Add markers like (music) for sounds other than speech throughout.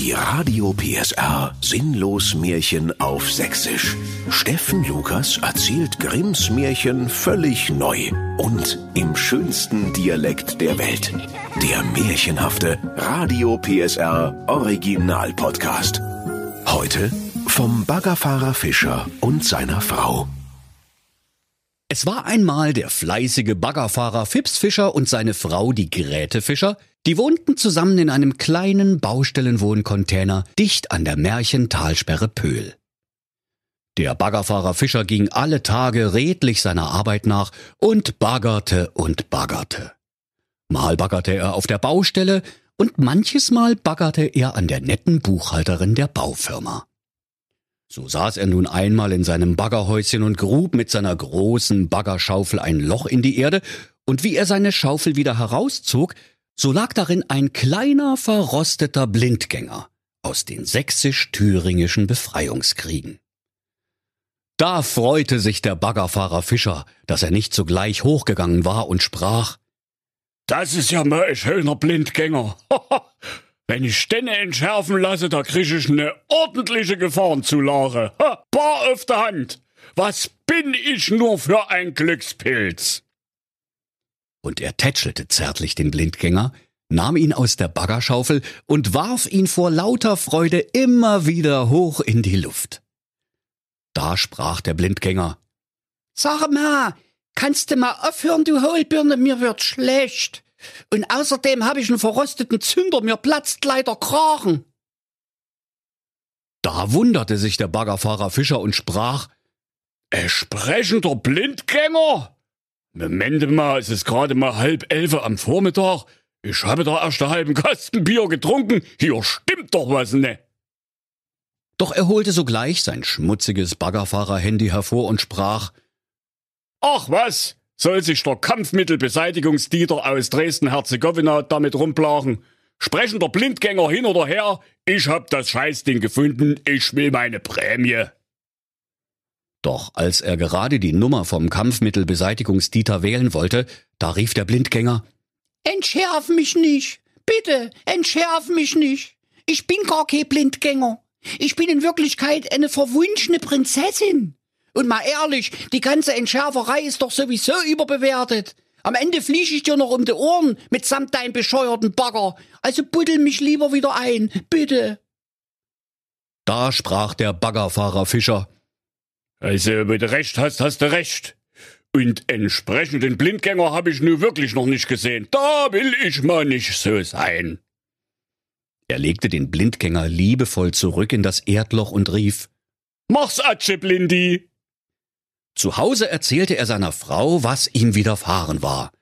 Die Radio PSR Sinnlos Märchen auf Sächsisch. Steffen Lukas erzählt Grimms Märchen völlig neu und im schönsten Dialekt der Welt. Der märchenhafte Radio PSR Original Podcast. Heute vom Baggerfahrer Fischer und seiner Frau. Es war einmal der fleißige Baggerfahrer Fips Fischer und seine Frau, die Gräte Fischer, die wohnten zusammen in einem kleinen Baustellenwohncontainer dicht an der Märchentalsperre Pöhl. Der Baggerfahrer Fischer ging alle Tage redlich seiner Arbeit nach und baggerte und baggerte. Mal baggerte er auf der Baustelle und manches Mal baggerte er an der netten Buchhalterin der Baufirma. So saß er nun einmal in seinem Baggerhäuschen und grub mit seiner großen Baggerschaufel ein Loch in die Erde, und wie er seine Schaufel wieder herauszog, so lag darin ein kleiner verrosteter Blindgänger aus den sächsisch-thüringischen Befreiungskriegen. Da freute sich der Baggerfahrer Fischer, dass er nicht sogleich hochgegangen war und sprach Das ist ja mal ein schöner Blindgänger. (laughs) Wenn ich Stenne entschärfen lasse, da krieg ich ne ordentliche Gefahrenzulage. Ha, bar auf der Hand. Was bin ich nur für ein Glückspilz? Und er tätschelte zärtlich den Blindgänger, nahm ihn aus der Baggerschaufel und warf ihn vor lauter Freude immer wieder hoch in die Luft. Da sprach der Blindgänger. Sag mal, kannst du mal aufhören, du Hohlbirne, mir wird schlecht. Und außerdem habe ich einen verrosteten Zünder, mir platzt leider Kragen. Da wunderte sich der Baggerfahrer Fischer und sprach, Entsprechender Blindgänger? Moment mal, es ist gerade mal halb elf am Vormittag. Ich habe da erst einen halben Kasten Bier getrunken. Hier stimmt doch was ne. Doch er holte sogleich sein schmutziges Baggerfahrer-Handy hervor und sprach, Ach was, soll sich der Kampfmittelbeseitigungsdieter aus Dresden-Herzegowina damit rumplagen. Sprechender Blindgänger hin oder her, ich hab das Scheißding gefunden, ich will meine Prämie. Doch als er gerade die Nummer vom Kampfmittelbeseitigungsdieter wählen wollte, da rief der Blindgänger, Entschärf mich nicht. Bitte, entschärf mich nicht. Ich bin gar kein Blindgänger. Ich bin in Wirklichkeit eine verwunschene Prinzessin. Und mal ehrlich, die ganze Entschärferei ist doch sowieso überbewertet. Am Ende fliege ich dir noch um die Ohren mitsamt deinem bescheuerten Bagger. Also buddel mich lieber wieder ein, bitte. Da sprach der Baggerfahrer Fischer. Also, wenn du recht hast, hast du recht. Und entsprechenden Blindgänger habe ich nun wirklich noch nicht gesehen. Da will ich mal nicht so sein. Er legte den Blindgänger liebevoll zurück in das Erdloch und rief, Mach's Atsche, Blindi! Zu Hause erzählte er seiner Frau, was ihm widerfahren war.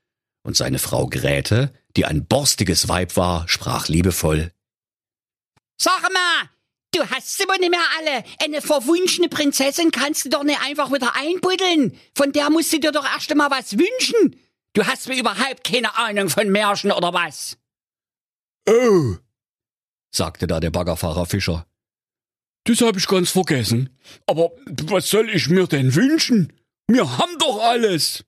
Und seine Frau Gräte, die ein borstiges Weib war, sprach liebevoll. Sag mal, du hast sie wohl nicht mehr alle. Eine verwunschene Prinzessin kannst du doch nicht einfach wieder einbuddeln. Von der musst du dir doch erst einmal was wünschen. Du hast mir überhaupt keine Ahnung von Märchen oder was. Oh, sagte da der Baggerfahrer Fischer. Das hab ich ganz vergessen. Aber was soll ich mir denn wünschen? Wir haben doch alles.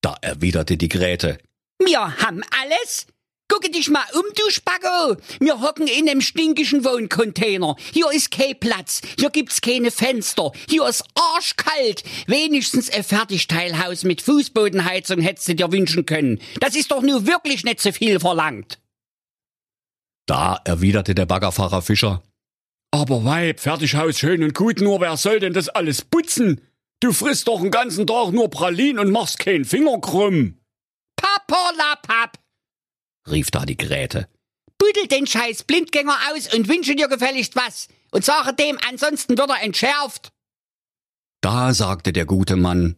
Da erwiderte die Gräte. Wir haben alles? Gucke dich mal um, du Spacko. Wir hocken in einem stinkischen Wohncontainer. Hier ist kein Platz. Hier gibt's keine Fenster. Hier ist arschkalt. Wenigstens ein Fertigteilhaus mit Fußbodenheizung hättest du dir wünschen können. Das ist doch nur wirklich nicht so viel verlangt. Da erwiderte der Baggerfahrer Fischer. Aber Weib, Fertighaus schön und gut, nur wer soll denn das alles putzen? Du frisst doch den ganzen Tag nur Pralin und machst keinen Finger krumm. Papperlapapp, rief da die Gräte. Buddel den scheiß Blindgänger aus und wünsche dir gefälligst was. Und sage dem, ansonsten wird er entschärft. Da sagte der gute Mann.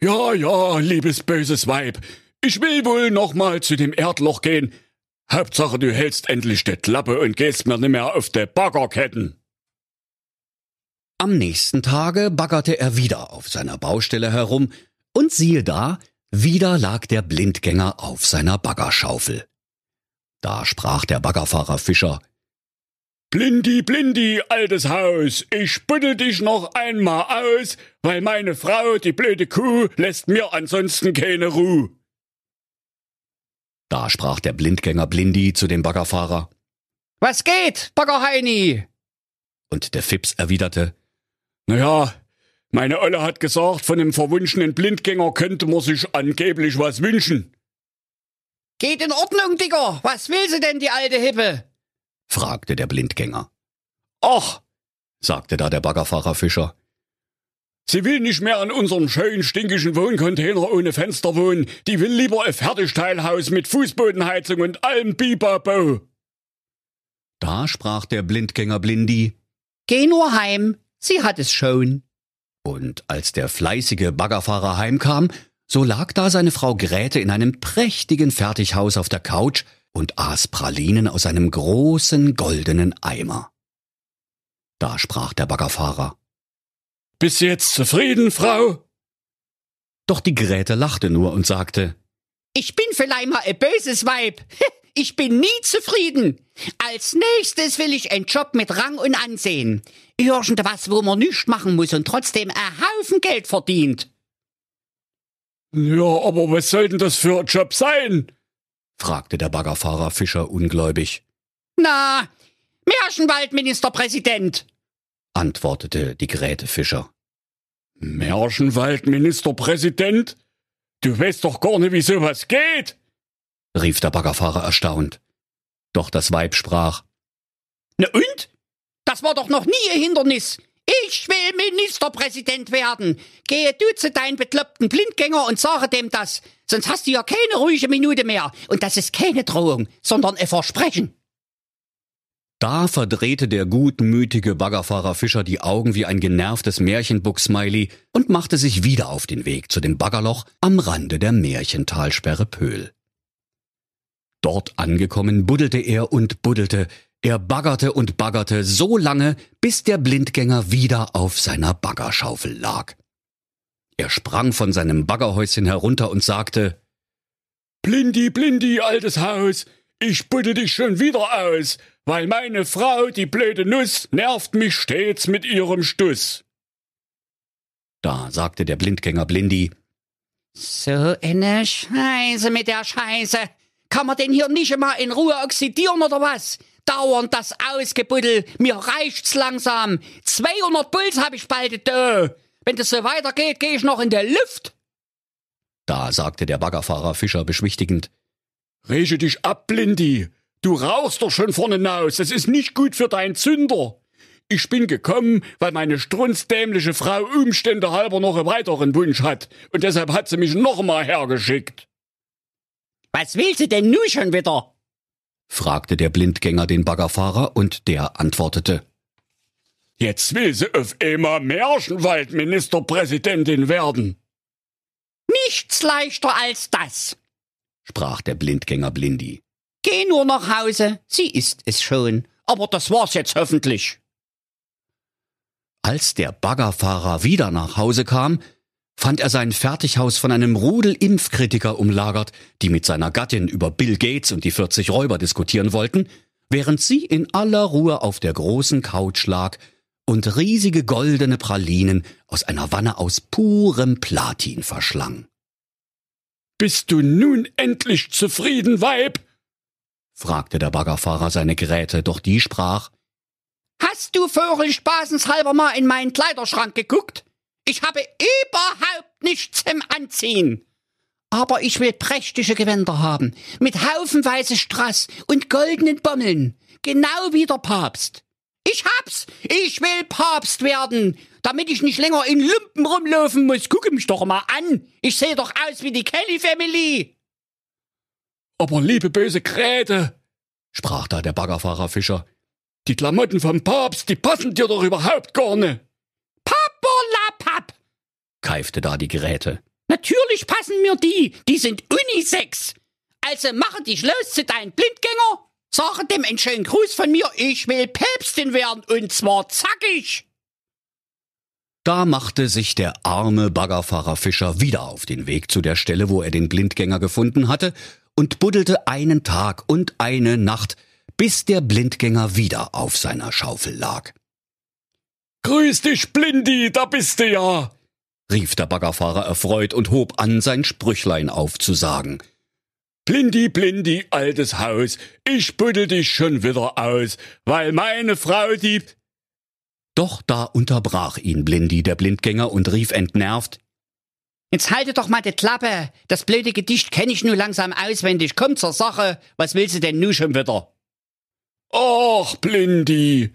Ja, ja, liebes böses Weib. Ich will wohl noch mal zu dem Erdloch gehen. Hauptsache, du hältst endlich die Klappe und gehst mir nimmer auf de Baggerketten. Am nächsten Tage baggerte er wieder auf seiner Baustelle herum, und siehe da, wieder lag der Blindgänger auf seiner Baggerschaufel. Da sprach der Baggerfahrer Fischer Blindi, Blindi, altes Haus, ich buddel dich noch einmal aus, weil meine Frau, die blöde Kuh, lässt mir ansonsten keine Ruhe. Da sprach der Blindgänger Blindi zu dem Baggerfahrer Was geht, Baggerheini? Und der Fips erwiderte, Naja, meine Olle hat gesagt, von dem verwunschenen Blindgänger könnte man sich angeblich was wünschen. Geht in Ordnung, Digger. Was will sie denn, die alte Hippe? fragte der Blindgänger. Ach, sagte da der Baggerfahrer Fischer. Sie will nicht mehr in unserem schönen, stinkischen Wohncontainer ohne Fenster wohnen. Die will lieber ein Fertigteilhaus mit Fußbodenheizung und allem Bibabo. Da sprach der Blindgänger Blindi, Geh nur heim. Sie hat es schon. und als der fleißige Baggerfahrer heimkam, so lag da seine Frau Gräte in einem prächtigen Fertighaus auf der Couch und aß Pralinen aus einem großen goldenen Eimer. Da sprach der Baggerfahrer. Bist du jetzt zufrieden, Frau? Doch die Gräte lachte nur und sagte, Ich bin vielleicht mal ein böses Weib. (laughs) Ich bin nie zufrieden. Als nächstes will ich einen Job mit Rang und Ansehen. Irgendwas, wo man nichts machen muss und trotzdem ein Haufen Geld verdient. Ja, aber was soll denn das für ein Job sein? fragte der Baggerfahrer Fischer ungläubig, Na, Märchenwaldministerpräsident. Antwortete die Gräte Fischer. Märchenwaldministerpräsident? Du weißt doch gar nicht, wie sowas geht. rief der Baggerfahrer erstaunt. Doch das Weib sprach, Na und? Das war doch noch nie ein Hindernis. Ich will Ministerpräsident werden. Gehe du zu deinen bekloppten Blindgänger und sage dem das. Sonst hast du ja keine ruhige Minute mehr. Und das ist keine Drohung, sondern ein Versprechen. Da verdrehte der gutmütige Baggerfahrer Fischer die Augen wie ein genervtes Märchenbuck-Smiley und machte sich wieder auf den Weg zu dem Baggerloch am Rande der Märchentalsperre Pöhl. Dort angekommen buddelte er und buddelte, er baggerte und baggerte so lange, bis der Blindgänger wieder auf seiner Baggerschaufel lag. Er sprang von seinem Baggerhäuschen herunter und sagte, Blindi, blindi, altes Haus, ich buddel dich schon wieder aus, weil meine Frau, die blöde Nuss, nervt mich stets mit ihrem Stuss. da sagte der Blindgänger Blindi, So eine Scheiße mit der Scheiße. Kann man denn hier nicht mal in Ruhe oxidieren oder was? Dauernd das Ausgebuddel. Mir reicht's langsam. 200 Puls hab ich bald da. Wenn das so weitergeht, gehe ich noch in der Luft. da sagte der Baggerfahrer Fischer beschwichtigend, Rege dich ab, Blindi. Du rauchst doch schon vorne hinaus. Das ist nicht gut für deinen Zünder. Ich bin gekommen, weil meine strunzdämliche Frau Umstände halber noch einen weiteren Wunsch hat. Und deshalb hat sie mich noch mal hergeschickt. Was willst du denn nun schon wieder? fragte der Blindgänger den Baggerfahrer und der antwortete, Jetzt will sie auf einmal Märchenwaldministerpräsidentin werden. Nichts leichter als das. Sprach der Blindgänger Blindi. Geh nur nach Hause. Sie ist es schon. Aber das war's jetzt hoffentlich. Als der Baggerfahrer wieder nach Hause kam, fand er sein Fertighaus von einem Rudel Impfkritiker umlagert, die mit seiner Gattin über Bill Gates und die 40 Räuber diskutieren wollten, während sie in aller Ruhe auf der großen Couch lag und riesige goldene Pralinen aus einer Wanne aus purem Platin verschlang. Bist du nun endlich zufrieden, Weib? fragte der Baggerfahrer seine Geräte, doch die sprach, Hast du vogelspaßenshalber mal in meinen Kleiderschrank geguckt? Ich habe überhaupt nichts zum Anziehen. Aber ich will prächtige Gewänder haben, mit haufenweise Strass und goldenen Bommeln, genau wie der Papst. Ich hab's! Ich will Papst werden, damit ich nicht länger in Lumpen rumlaufen muss. Gucke mich doch mal an. Ich sehe doch aus wie die Kelly Family. Aber liebe böse Gräte, sprach da der Baggerfahrer Fischer, die Klamotten vom Papst, die passen dir doch überhaupt gar nicht. Pappolapap! keifte da die Geräte. Natürlich passen mir die. Die sind Unisex. Also mache dich los zu deinem Blindgänger. Sage dem einen schönen Gruß von mir. Ich will Päpstin werden und zwar zackig. Da machte sich der arme Baggerfahrer Fischer wieder auf den Weg zu der Stelle, wo er den Blindgänger gefunden hatte, und buddelte einen Tag und eine Nacht, bis der Blindgänger wieder auf seiner Schaufel lag. Grüß dich, Blindi, da bist du ja. rief der Baggerfahrer erfreut und hob an, sein Sprüchlein aufzusagen. Blindi, blindi, altes Haus, ich buddel dich schon wieder aus, weil meine Frau die... Doch da unterbrach ihn Blindi, der Blindgänger, und rief entnervt, Jetzt halte doch mal die Klappe. Das blöde Gedicht kenne ich nur langsam auswendig. Komm zur Sache. Was willst du denn nu schon wieder? Ach, Blindi,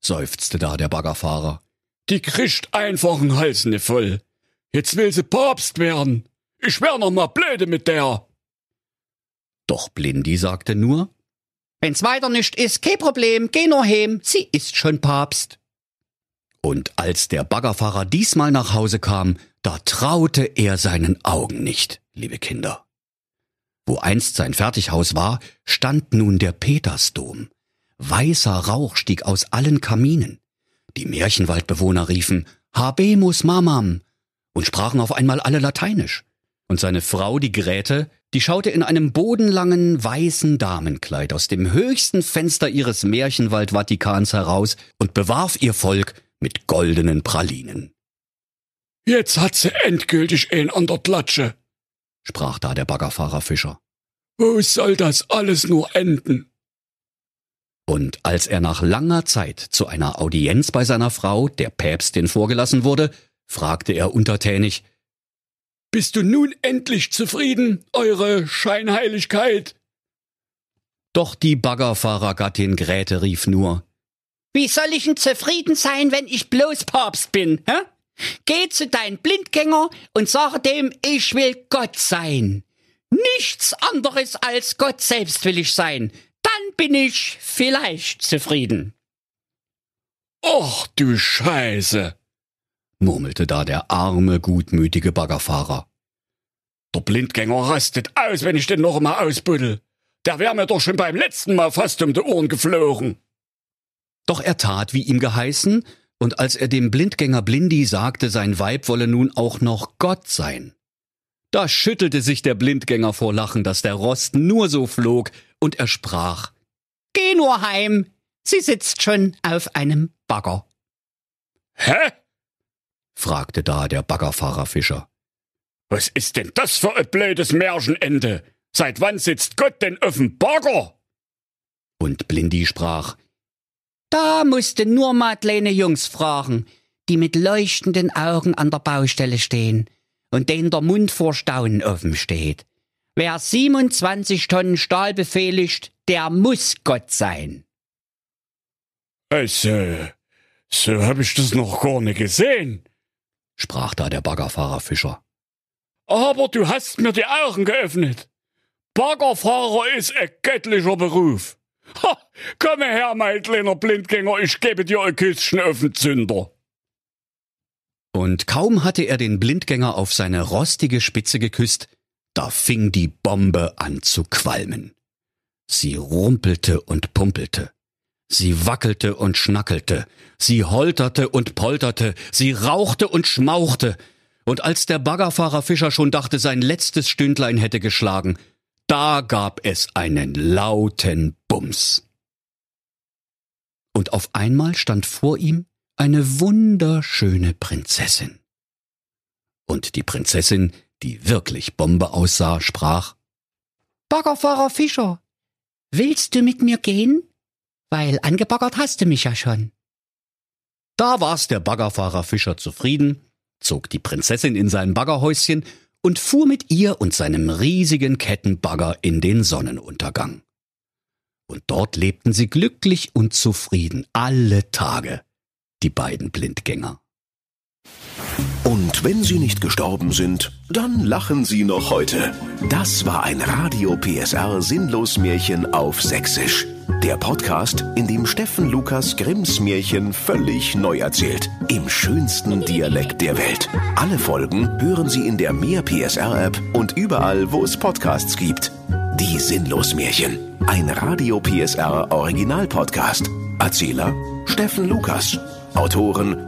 seufzte da der Baggerfahrer. Die kriegt einfach einen Hals ne voll. Jetzt will sie Papst werden. Ich wär noch mal blöde mit der. Doch Blindi sagte nur, Wenn's weiter nicht ist, kein Problem, geh nur heim, sie ist schon Papst. Und als der Baggerfahrer diesmal nach Hause kam, da traute er seinen Augen nicht, liebe Kinder. Wo einst sein Fertighaus war, stand nun der Petersdom. Weißer Rauch stieg aus allen Kaminen. Die Märchenwaldbewohner riefen Habemus Mamam und sprachen auf einmal alle Lateinisch. Und seine Frau, die Gräte, die schaute in einem bodenlangen weißen Damenkleid aus dem höchsten Fenster ihres Märchenwald-Vatikans heraus und bewarf ihr Volk mit goldenen Pralinen. Jetzt hat sie endgültig ein an der Klatsche, sprach da der Baggerfahrer Fischer. Wo soll das alles nur enden? Und als er nach langer Zeit zu einer Audienz bei seiner Frau, der Päpstin, vorgelassen wurde, fragte er untertänig, Bist du nun endlich zufrieden, eure Scheinheiligkeit? Doch die Baggerfahrergattin Gräte rief nur, Wie soll ich denn zufrieden sein, wenn ich bloß Papst bin, hä? Geh zu deinem Blindgänger und sage dem, ich will Gott sein. Nichts anderes als Gott selbst will ich sein. Dann bin ich vielleicht zufrieden. Och du Scheiße, murmelte da der arme, gutmütige Baggerfahrer. Der Blindgänger rastet aus, wenn ich den noch mal ausbuddel. Der wär mir doch schon beim letzten Mal fast um die Ohren geflogen. Doch er tat, wie ihm geheißen, und als er dem Blindgänger Blindi sagte, sein Weib wolle nun auch noch Gott sein, da schüttelte sich der Blindgänger vor Lachen, dass der Rost nur so flog, und er sprach Geh nur heim, sie sitzt schon auf einem Bagger. Hä? Fragte da der Baggerfahrer Fischer. Was ist denn das für ein blödes Märchenende? Seit wann sitzt Gott denn auf dem Bagger? Und Blindi sprach Da musste nur mal kleine Jungs fragen, die mit leuchtenden Augen an der Baustelle stehen und denen der Mund vor Staunen offen steht. Wer 27 Tonnen Stahl befehligt, der muss Gott sein. Also, so hab ich das noch gar nicht gesehen, sprach da der Baggerfahrer Fischer. Aber du hast mir die Augen geöffnet. Baggerfahrer ist ein göttlicher Beruf. Ha, komm her, mein kleiner Blindgänger, ich gebe dir ein Küsschen auf den Zünder. Und kaum hatte er den Blindgänger auf seine rostige Spitze geküsst, da fing die Bombe an zu qualmen. Sie rumpelte und pumpelte. Sie wackelte und schnackelte. Sie holterte und polterte. Sie rauchte und schmauchte. Und als der Baggerfahrer Fischer schon dachte, sein letztes Stündlein hätte geschlagen, da gab es einen lauten Bums. Und auf einmal stand vor ihm eine wunderschöne Prinzessin. Und die Prinzessin, die wirklich Bombe aussah, sprach Baggerfahrer Fischer, willst du mit mir gehen? Weil angebaggert hast du mich ja schon. Da war's der Baggerfahrer Fischer zufrieden, zog die Prinzessin in sein Baggerhäuschen und fuhr mit ihr und seinem riesigen Kettenbagger in den Sonnenuntergang. Und dort lebten sie glücklich und zufrieden alle Tage, die beiden Blindgänger. Und wenn sie nicht gestorben sind, dann lachen sie noch heute. Das war ein Radio PSR Sinnlos Märchen auf Sächsisch. Der Podcast, in dem Steffen Lukas Grimms Märchen völlig neu erzählt. Im schönsten Dialekt der Welt. Alle Folgen hören Sie in der Mehr PSR App und überall, wo es Podcasts gibt. Die Sinnlos Märchen. Ein Radio PSR Original Podcast. Erzähler Steffen Lukas. Autoren